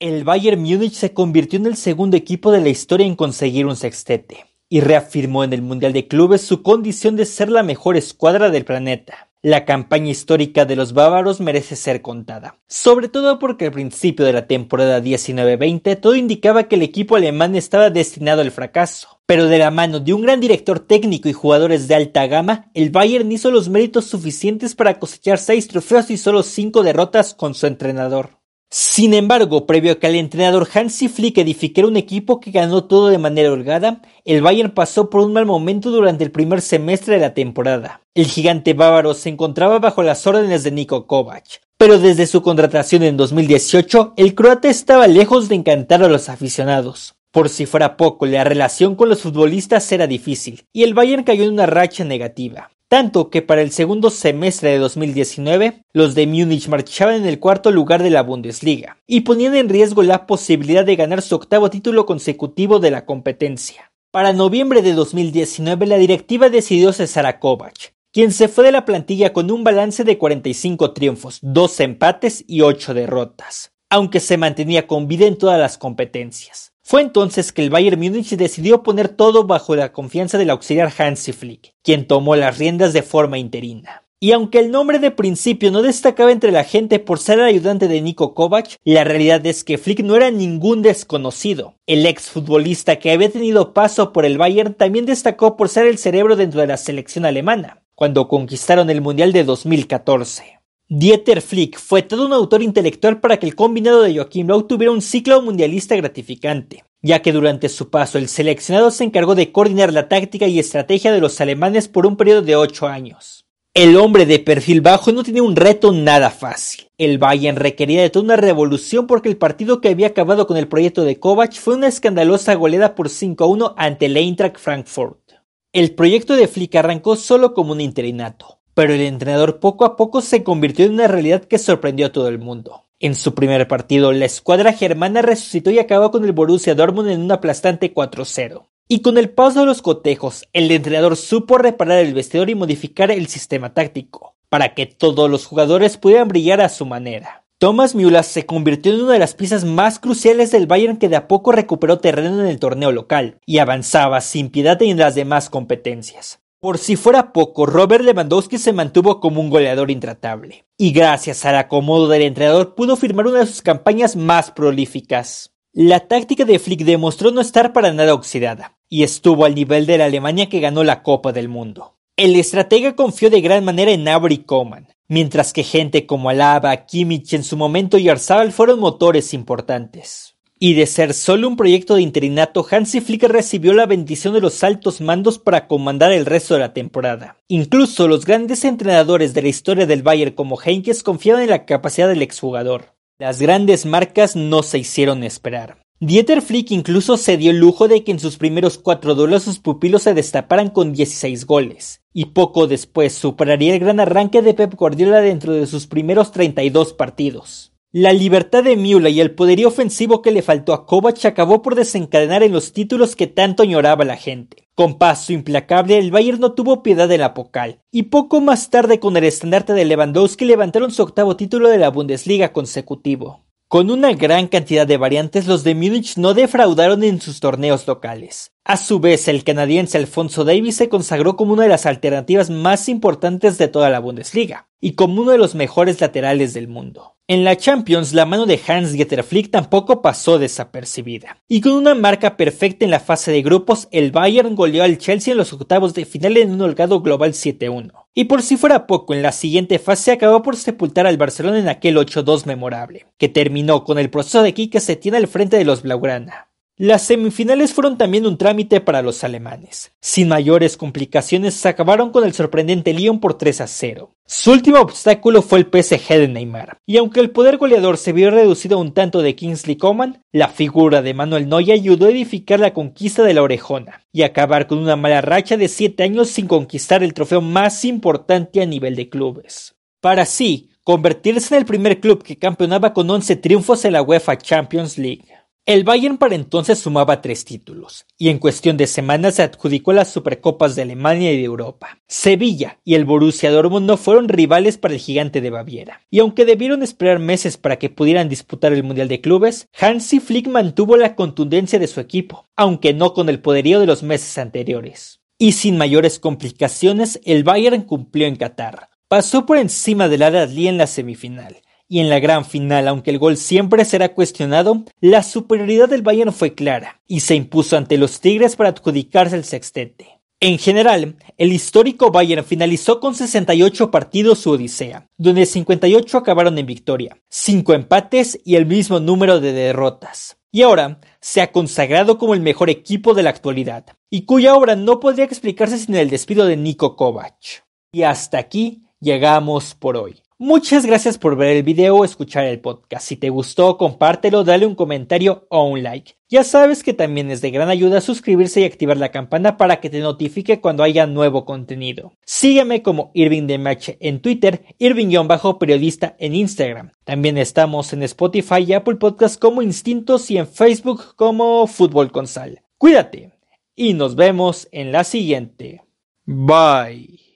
El Bayern Múnich se convirtió en el segundo equipo de la historia en conseguir un sextete y reafirmó en el Mundial de Clubes su condición de ser la mejor escuadra del planeta. La campaña histórica de los bávaros merece ser contada, sobre todo porque al principio de la temporada 19-20 todo indicaba que el equipo alemán estaba destinado al fracaso. Pero de la mano de un gran director técnico y jugadores de alta gama, el Bayern hizo los méritos suficientes para cosechar seis trofeos y solo cinco derrotas con su entrenador. Sin embargo, previo a que el entrenador Hansi Flick edificara un equipo que ganó todo de manera holgada, el Bayern pasó por un mal momento durante el primer semestre de la temporada. El gigante bávaro se encontraba bajo las órdenes de Niko Kovac, pero desde su contratación en 2018, el croata estaba lejos de encantar a los aficionados. Por si fuera poco, la relación con los futbolistas era difícil, y el Bayern cayó en una racha negativa tanto que para el segundo semestre de 2019 los de Múnich marchaban en el cuarto lugar de la Bundesliga y ponían en riesgo la posibilidad de ganar su octavo título consecutivo de la competencia. Para noviembre de 2019 la directiva decidió cesar a Kovac, quien se fue de la plantilla con un balance de 45 triunfos, 2 empates y 8 derrotas, aunque se mantenía con vida en todas las competencias. Fue entonces que el Bayern Múnich decidió poner todo bajo la confianza del auxiliar Hansi Flick, quien tomó las riendas de forma interina. Y aunque el nombre de principio no destacaba entre la gente por ser el ayudante de Niko Kovac, la realidad es que Flick no era ningún desconocido. El exfutbolista que había tenido paso por el Bayern también destacó por ser el cerebro dentro de la selección alemana, cuando conquistaron el Mundial de 2014. Dieter Flick fue todo un autor intelectual para que el combinado de Joachim Löw tuviera un ciclo mundialista gratificante, ya que durante su paso el seleccionado se encargó de coordinar la táctica y estrategia de los alemanes por un periodo de ocho años. El hombre de perfil bajo no tenía un reto nada fácil. El Bayern requería de toda una revolución porque el partido que había acabado con el proyecto de Kovac fue una escandalosa goleada por 5-1 ante el Eintracht Frankfurt. El proyecto de Flick arrancó solo como un interinato pero el entrenador poco a poco se convirtió en una realidad que sorprendió a todo el mundo. En su primer partido, la escuadra germana resucitó y acabó con el Borussia Dortmund en un aplastante 4-0. Y con el paso de los cotejos, el entrenador supo reparar el vestidor y modificar el sistema táctico, para que todos los jugadores pudieran brillar a su manera. Thomas Müller se convirtió en una de las piezas más cruciales del Bayern que de a poco recuperó terreno en el torneo local y avanzaba sin piedad en las demás competencias. Por si fuera poco, Robert Lewandowski se mantuvo como un goleador intratable, y gracias al acomodo del entrenador pudo firmar una de sus campañas más prolíficas. La táctica de Flick demostró no estar para nada oxidada, y estuvo al nivel de la Alemania que ganó la Copa del Mundo. El estratega confió de gran manera en Gnabry y Coman, mientras que gente como Alaba, Kimmich en su momento y Arzabal fueron motores importantes. Y de ser solo un proyecto de interinato, Hansi Flick recibió la bendición de los altos mandos para comandar el resto de la temporada. Incluso los grandes entrenadores de la historia del Bayern como Heinkes confiaban en la capacidad del exjugador. Las grandes marcas no se hicieron esperar. Dieter Flick incluso se dio el lujo de que en sus primeros cuatro duelos sus pupilos se destaparan con 16 goles, y poco después superaría el gran arranque de Pep Guardiola dentro de sus primeros 32 partidos. La libertad de Miula y el poderío ofensivo que le faltó a Kovac acabó por desencadenar en los títulos que tanto añoraba la gente. Con paso implacable, el Bayern no tuvo piedad de la Pocal, y poco más tarde con el estandarte de Lewandowski levantaron su octavo título de la Bundesliga consecutivo. Con una gran cantidad de variantes, los de Múnich no defraudaron en sus torneos locales. A su vez, el canadiense Alfonso Davis se consagró como una de las alternativas más importantes de toda la Bundesliga, y como uno de los mejores laterales del mundo. En la Champions, la mano de Hans-Dieter Flick tampoco pasó desapercibida. Y con una marca perfecta en la fase de grupos, el Bayern goleó al Chelsea en los octavos de final en un holgado global 7-1. Y por si fuera poco, en la siguiente fase acabó por sepultar al Barcelona en aquel 8-2 memorable, que terminó con el proceso de Kike tiene al frente de los Blaugrana. Las semifinales fueron también un trámite para los alemanes. Sin mayores complicaciones acabaron con el sorprendente Lyon por 3 a 0. Su último obstáculo fue el PSG de Neymar, y aunque el poder goleador se vio reducido a un tanto de Kingsley Coman, la figura de Manuel Neuer ayudó a edificar la conquista de la orejona y acabar con una mala racha de 7 años sin conquistar el trofeo más importante a nivel de clubes. Para sí, convertirse en el primer club que campeonaba con 11 triunfos en la UEFA Champions League. El Bayern para entonces sumaba tres títulos, y en cuestión de semanas se adjudicó las Supercopas de Alemania y de Europa. Sevilla y el Borussia Dortmund no fueron rivales para el gigante de Baviera, y aunque debieron esperar meses para que pudieran disputar el Mundial de Clubes, Hansi Flick mantuvo la contundencia de su equipo, aunque no con el poderío de los meses anteriores. Y sin mayores complicaciones, el Bayern cumplió en Qatar. Pasó por encima del Al-Ahly en la semifinal, y en la gran final, aunque el gol siempre será cuestionado, la superioridad del Bayern fue clara y se impuso ante los Tigres para adjudicarse el sextete. En general, el histórico Bayern finalizó con 68 partidos su odisea, donde 58 acabaron en victoria, 5 empates y el mismo número de derrotas. Y ahora se ha consagrado como el mejor equipo de la actualidad, y cuya obra no podría explicarse sin el despido de Niko Kovac. Y hasta aquí llegamos por hoy. Muchas gracias por ver el video o escuchar el podcast. Si te gustó, compártelo, dale un comentario o un like. Ya sabes que también es de gran ayuda suscribirse y activar la campana para que te notifique cuando haya nuevo contenido. Sígueme como Irving de Match en Twitter, Irving-periodista en Instagram. También estamos en Spotify y Apple Podcasts como Instintos y en Facebook como Fútbol con Sal. Cuídate y nos vemos en la siguiente. Bye.